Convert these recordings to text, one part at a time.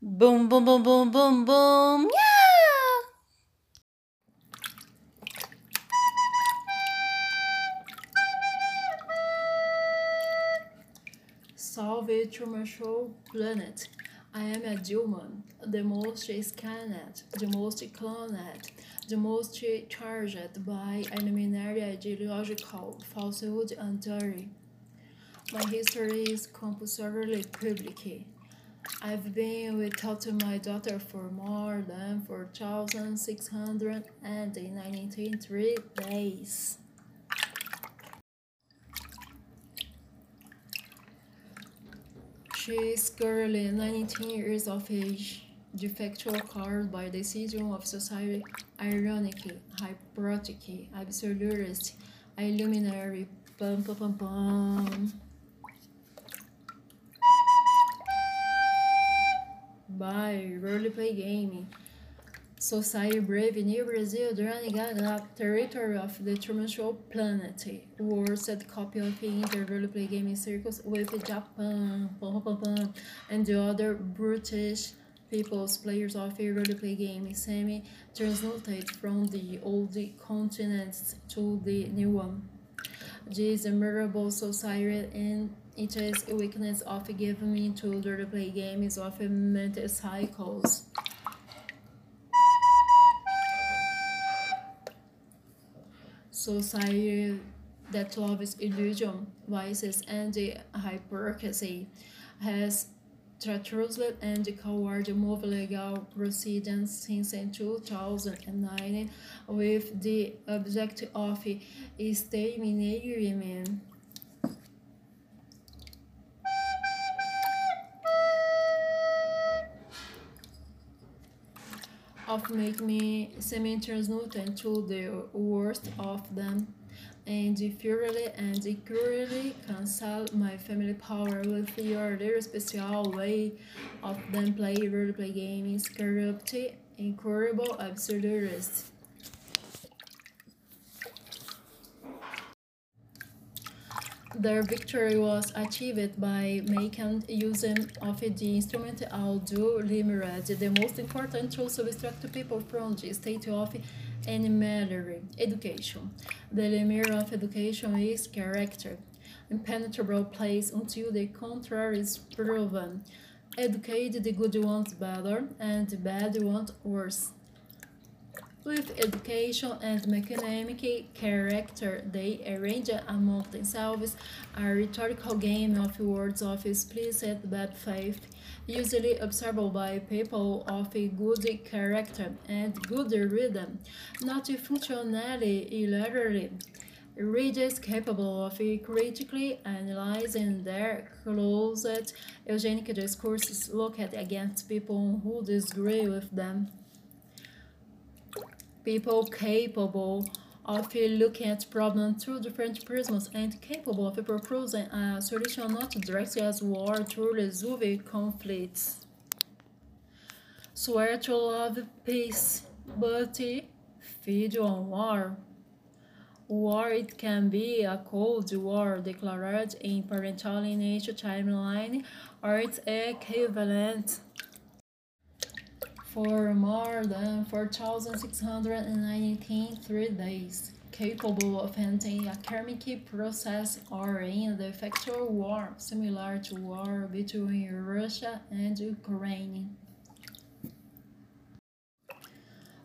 Boom, boom, boom, boom, boom, boom. Yeah! Salve Show Planet. I am a human, the most scanned, the most cloned, the most charged by eliminary ideological falsehood and theory. My history is compulsorily public. I've been without my daughter for more than 4,693 days. She is currently 19 years of age, de facto caused by decision of society, ironic, hypnotic, absurdist, illuminary, pum pum pum pum. By roleplay game. Society Brave New Brazil Drani Gaga Territory of the Truman Planet Worst copy of the Roleplay Gaming Circles with Japan and the other British peoples players of a roleplay game semi translated from the old continents to the new one. This memorable society and it is a weakness of giving me to the roleplay games of mental cycles. society that loves illusion, vices, and the hypocrisy has treacherously and coward move legal proceedings since 2009 with the objective of exterminating of make me semi-translucent to the worst of them and thoroughly and cruelly cancel my family power with your little special way of them play roleplay games, corrupt, incurable, absurdist. Their victory was achieved by making use of the instrument audio limited, the most important tool to extract people from the state of animalry education. The limit of education is character, impenetrable place until the contrary is proven. Educate the good ones better and the bad ones worse. With education and mechanic character, they arrange among themselves a rhetorical game of words of explicit bad faith, usually observed by people of a good character and good rhythm, not functionally illiterate. Readers capable of critically analyzing their closet eugenic discourses look at against people who disagree with them people capable of looking at problems through different prisms and capable of proposing a solution not directly as war to resolve conflicts. Swear to love peace, but feed on war. War it can be a cold war declared in parental lineage timeline or its equivalent for more than 4,693 days, capable of ending a karmic process or in the factual war similar to war between Russia and Ukraine.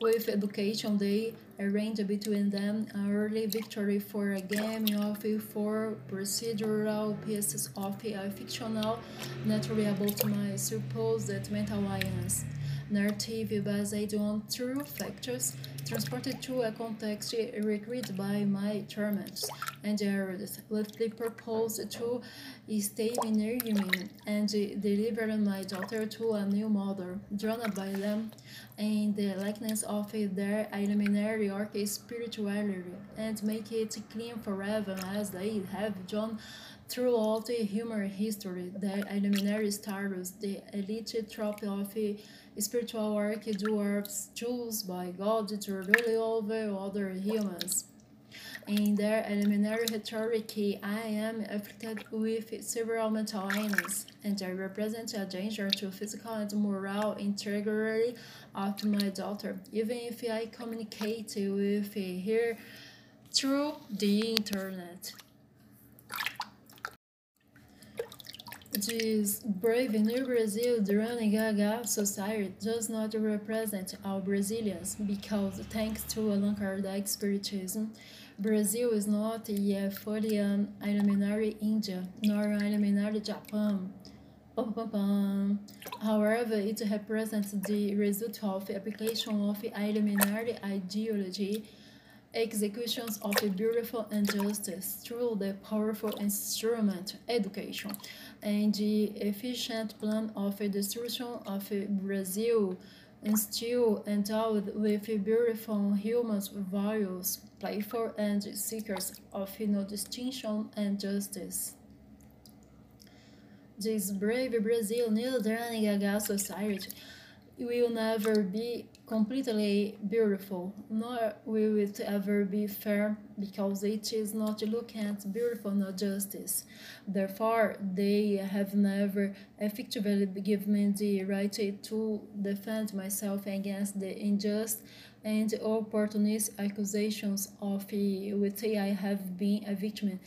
With education, they arranged between them an early victory for a game of four procedural pieces of a fictional naturally about my supposed mental illness narrative based on true factors transported to a context recreated by my torments and errors with the purpose to stay near me and deliver my daughter to a new mother, drawn by them in the likeness of their eliminary or spirituality, and make it clean forever as they have done throughout the human history. The eliminary stars, the elite trope of uh, spiritual work dwarfs chosen by God to rule over other humans. In their elementary rhetoric, I am afflicted with several mental illness, and I represent a danger to physical and moral integrity of my daughter, even if I communicate with her through the internet. This brave New Brazil Durani Gaga society does not represent all Brazilians because, thanks to a Allan Kardec Spiritism, Brazil is not a fully an elementary India nor an elementary Japan. However, it represents the result of the application of elementary ideology executions of a beautiful injustice through the powerful instrument education and the efficient plan of a destruction of Brazil still endowed with beautiful human values, playful and seekers of no distinction and justice. This brave Brazil New Gaga society will never be completely beautiful, nor will it ever be fair, because it is not looking at beautiful no justice. Therefore, they have never effectively given me the right to defend myself against the unjust and opportunist accusations of which I have been a victim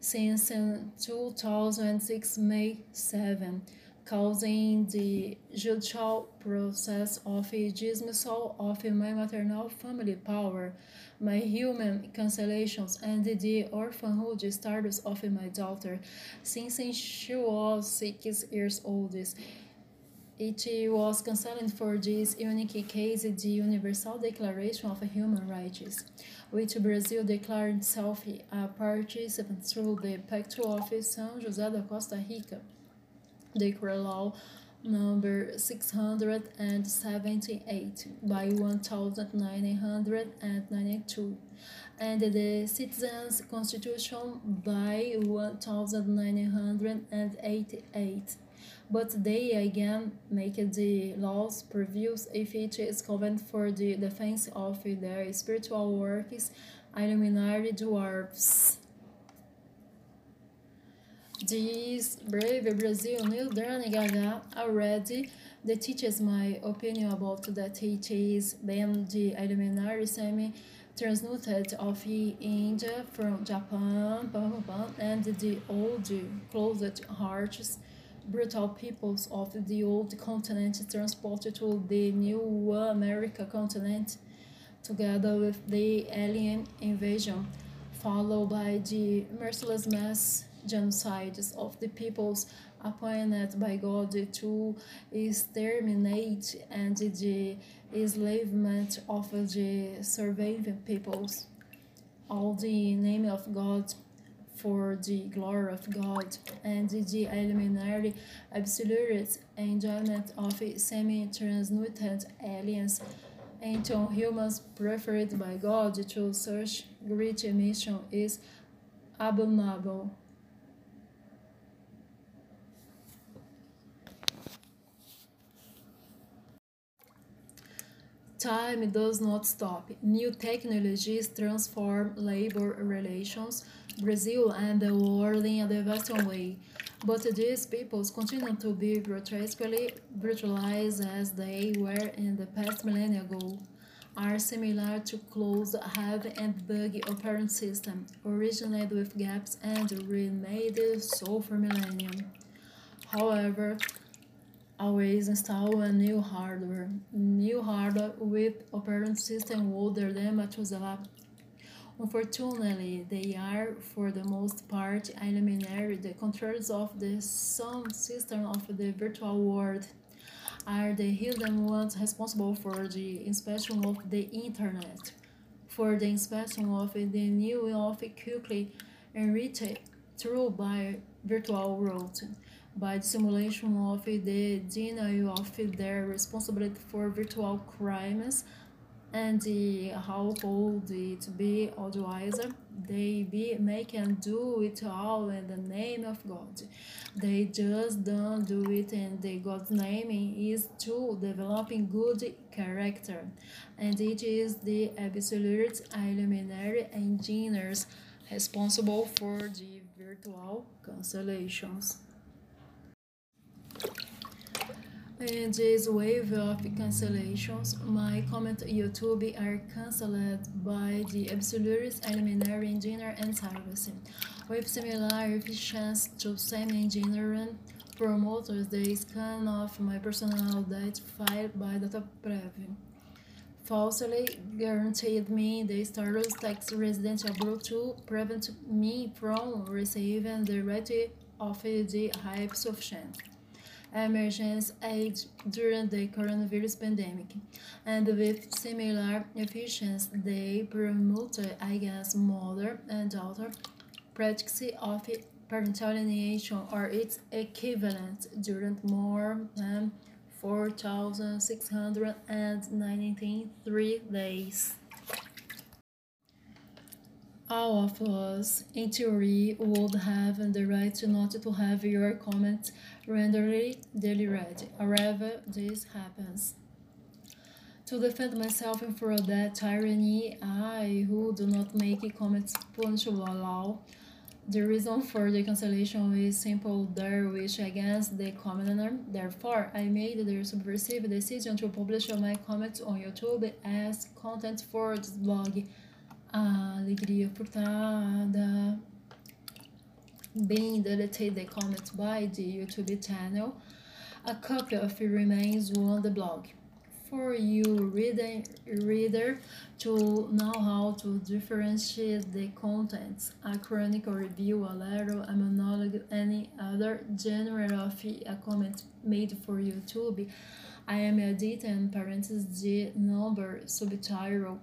since uh, 2006 May 7 causing the judicial process of dismissal of my maternal family power, my human cancellations, and the orphanhood status of my daughter since she was six years old. It was cancelled for this unique case the Universal Declaration of Human Rights, which Brazil declared itself a participant through the Pacto of São José da Costa Rica Decree Law number 678 by 1992 and the Citizens Constitution by 1988 but they again make the laws previous if it is covered for the defense of their spiritual works, illuminati dwarfs. This brave Brazil Neil Gaga already that teaches my opinion about it is then the elementary semi transmuted of India from Japan and the old closed hearts brutal peoples of the old continent transported to the new America continent together with the alien invasion followed by the merciless mass genocides of the peoples appointed by God to exterminate and the enslavement of the surviving peoples. All the name of God for the glory of God and the elementary absolute enjoyment of semi-transmutant aliens until humans preferred by God to such great mission is abominable. Time does not stop. New technologies transform labor relations, Brazil and the world in a devastating way. But these peoples continue to be grotesquely brutalized as they were in the past millennia ago, are similar to closed, heavy and buggy operating system, originated with gaps and remade so for millennia. However, always install a new hardware. New hardware with operating system older than Methuselah. Unfortunately, they are, for the most part, elementary. The controls of the sound system of the virtual world are the hidden ones responsible for the inspection of the internet, for the inspection of the new of quickly enriched through by virtual world by simulation of the denial of their responsibility for virtual crimes and how could it be otherwise? They be make and do it all in the name of God. They just don't do it in the God's name is to developing good character. And it is the absolute illuminary engineers responsible for the virtual cancellations. In this wave of cancellations, my comment YouTube are cancelled by the absolute eliminary engineer and service. With similar efficiency to same engineering promoters, the scan of my personal data file by data DataPrev falsely guaranteed me the status tax resident abroad to prevent me from receiving the right of the hype sufficient emergency aid during the coronavirus pandemic, and with similar efficiency, they promoted against mother and daughter practice of parental alienation or its equivalent during more than 4,693 days. All of us, in theory, would have the right not to have your comments rendered deleted. However, this happens. To defend myself from that tyranny, I, who do not make comments punishable law, the reason for the cancellation is simple there wish against the commoner. Therefore, I made the subversive decision to publish my comments on YouTube as content for this blog alegria furtada. Being deleted the comments by the YouTube channel, a copy of it remains on the blog. For you reader, reader to know how to differentiate the contents, a chronicle review, a letter, a monologue, any other genre of a comment made for YouTube, I am editing parentheses the number subtitle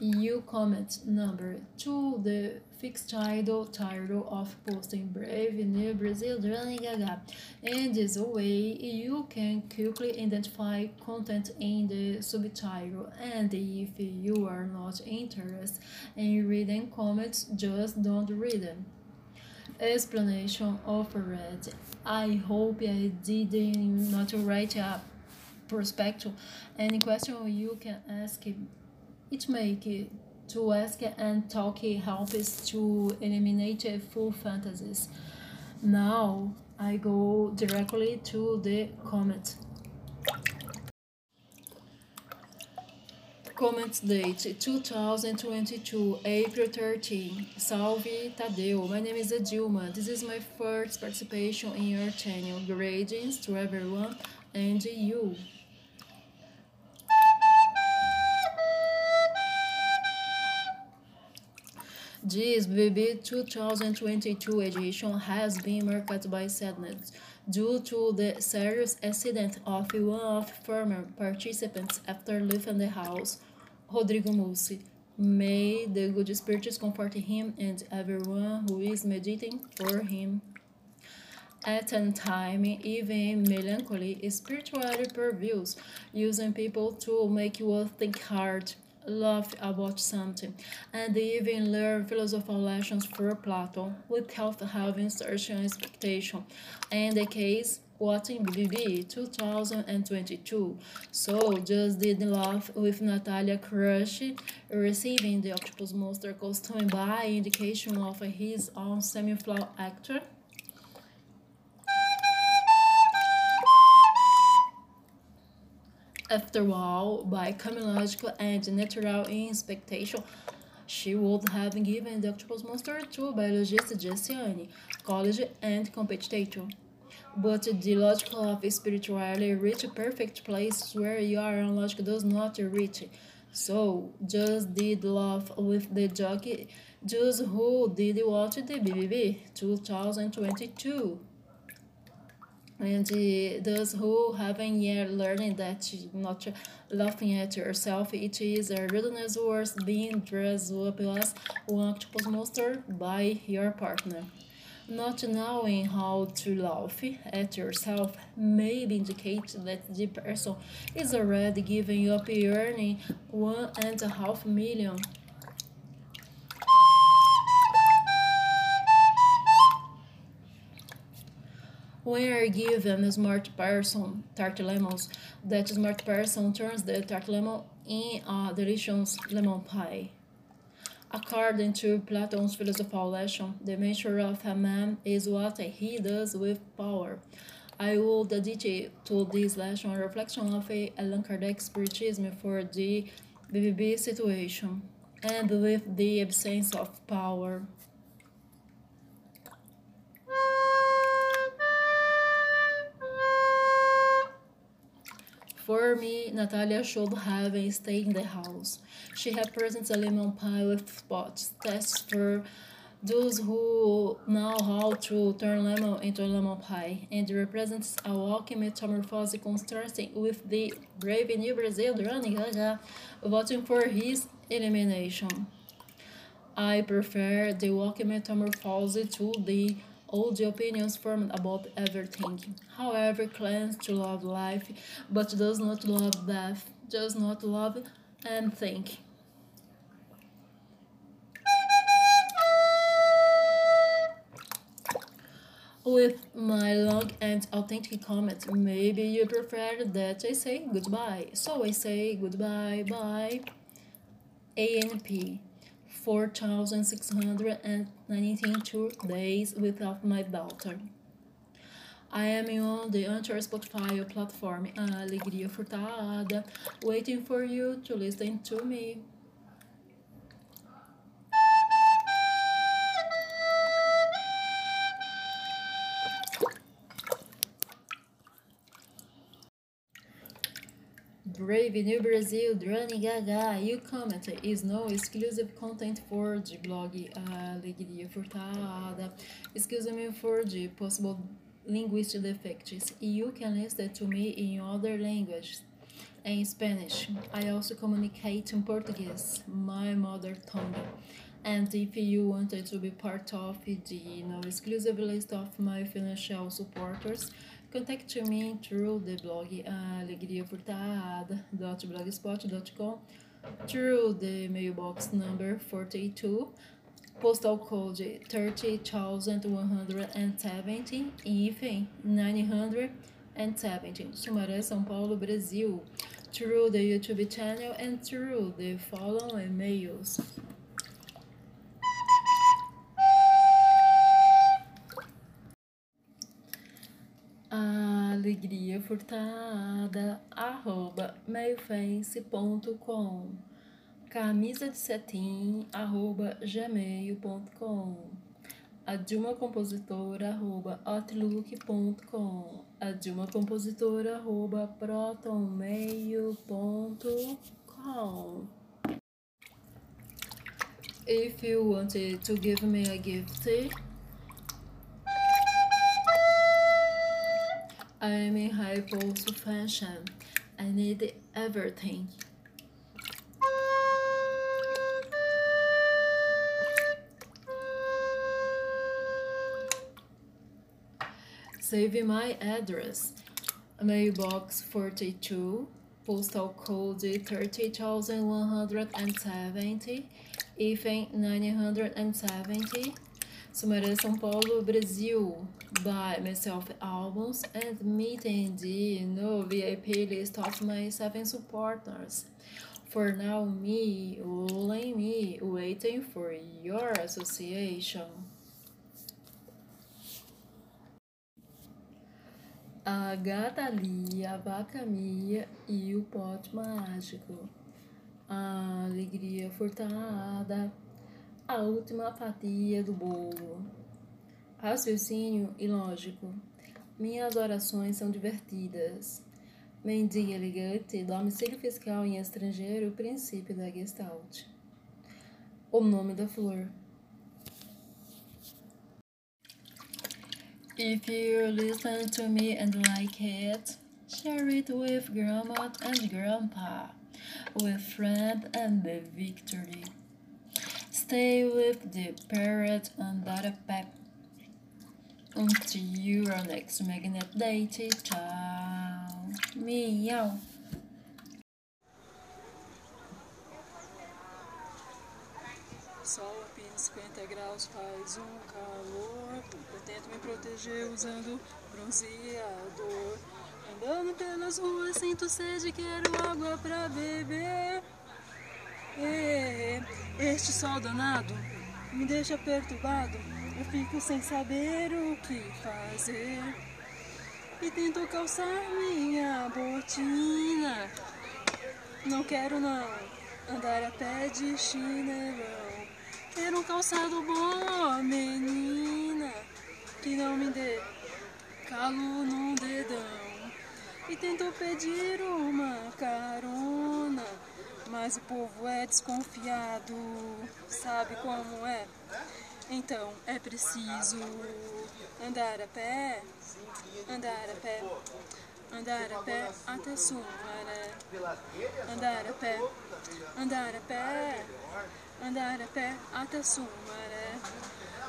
you comment number to the fixed title of posting brave new brazil drilling gaga in this way you can quickly identify content in the subtitle. And if you are not interested in reading comments just don't read them. Explanation offered i hope i did not write a prospectus. Any question you can ask it make to ask and talk helps to eliminate full fantasies. Now I go directly to the comment. Comment date 2022, April 13. Salve Tadeu. My name is Dilma. This is my first participation in your channel. Greetings to everyone and you. This BB 2022 edition has been marked by sadness due to the serious accident of one of former participants after leaving the house, Rodrigo Mussi. May the good spirits comfort him and everyone who is meditating for him. At a time, even melancholy spirituality prevails, using people to make you think hard love about something, and even learn philosophical lessons from Plato without having certain expectation. In the case, what in BBB 2022. So just did love with Natalia Crush receiving the Octopus Monster costume by indication of his own semi-flow actor. After all, by logical and natural inspection, she would have given the octopus monster to biologist Jessilane, college and competitor. But the logic of spirituality reach perfect place where your logic does not reach. So, just did love with the jockey, just who did watch the BBB 2022 and those who haven't yet learned that not laughing at yourself it is a rudeness worth being dressed up as one octopus monster by your partner Not knowing how to laugh at yourself may indicate that the person is already giving up earning one and a half million. When are given a smart person tart lemons, that smart person turns the tart lemon in a delicious lemon pie. According to Platon's philosophical lesson, the measure of a man is what he does with power. I will dedicate to this lesson a reflection of Allan Kardec's spiritism for the BBB situation and with the absence of power. For me, Natalia should have stayed in the house. She had presents a lemon pie with spots, tests for those who know how to turn lemon into a lemon pie, and represents a walking metamorphosis contrasting with the brave new Brazil running Gaga, voting for his elimination. I prefer the walking metamorphosis to the all the opinions formed about everything. However, claims to love life, but does not love death, does not love and think. With my long and authentic comment, maybe you prefer that I say goodbye. So I say goodbye, bye. ANP. 4,692 days without my daughter. I am on the Anchor Spotify platform, uh, Alegria Furtada, waiting for you to listen to me. Brave New Brazil, Drani Gaga, you comment is no exclusive content for the blog uh, Alegria Furtada. Excuse me for the possible linguistic defects. You can listen to me in other languages. In Spanish, I also communicate in Portuguese, my mother tongue. And if you wanted to be part of the no exclusive list of my financial supporters, Contact me through the blog alegriafurtada.blogspot.com, through the mailbox number 42, postal code 30170, IFE 970, Sumaré, São Paulo, Brasil, through the YouTube channel and through the following mails. Alegria furtada, arroba mailface.com camisa de cetim, arroba gmail.com a Dilma Compositora, arroba outlook.com a Dilma Compositora, arroba protonmail.com If you wanted to give me a gift, I am in high post fashion. I need everything. Save my address. Mailbox 42, postal code 30170, IFEM 970, Sumaré, São Paulo, Brasil. buy myself albums and meeting the no VIP list of my seven supporters. For now, me, only me, waiting for your association. A gata Lia, a vaca Mia e o pote mágico. A alegria furtada, a última fatia do bolo. Raciocínio e lógico. Minhas orações são divertidas. Mendiga elegante, domicílio fiscal em estrangeiro, princípio da Gestalt. O nome da flor. If you listen to me and like it, share it with grandma and grandpa, with friend and the victory. Stay with the parrot and the pep. Until our next Magnet Date. Tchau. Miau. Sol a 50 graus faz um calor. Eu tento me proteger usando bronzeador. Andando pelas ruas, sinto sede, quero água pra beber. E, este sol danado me deixa perturbado. Eu fico sem saber o que fazer. E tento calçar minha botina. Não quero não andar a pé de chinelão. Quero um calçado bom, menina, que não me dê calo num dedão. E tentou pedir uma carona, mas o povo é desconfiado, sabe como é? Então é preciso andar a pé, andar a pé, andar a pé até Sumaré. Andar a pé, andar a pé andar a pé até Sumaré.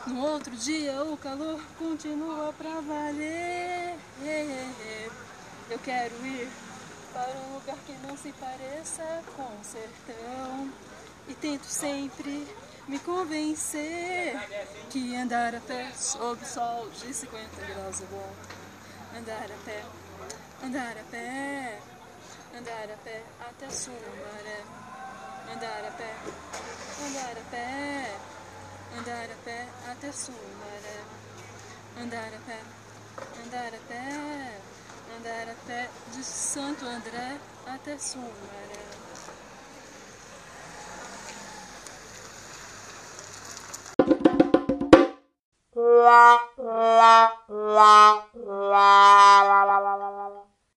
No outro dia o calor continua pra valer. Eu quero ir para um lugar que não se pareça com o sertão. E tento sempre me convencer que andar a pé sob sol de 50 graus é bom. Andar a pé, andar a pé, andar a pé até Sumaré. Andar a pé, andar a pé, andar a pé até Sumaré. Andar a pé, andar a pé, andar até de Santo André até Sumaré. Lá, lá, lá.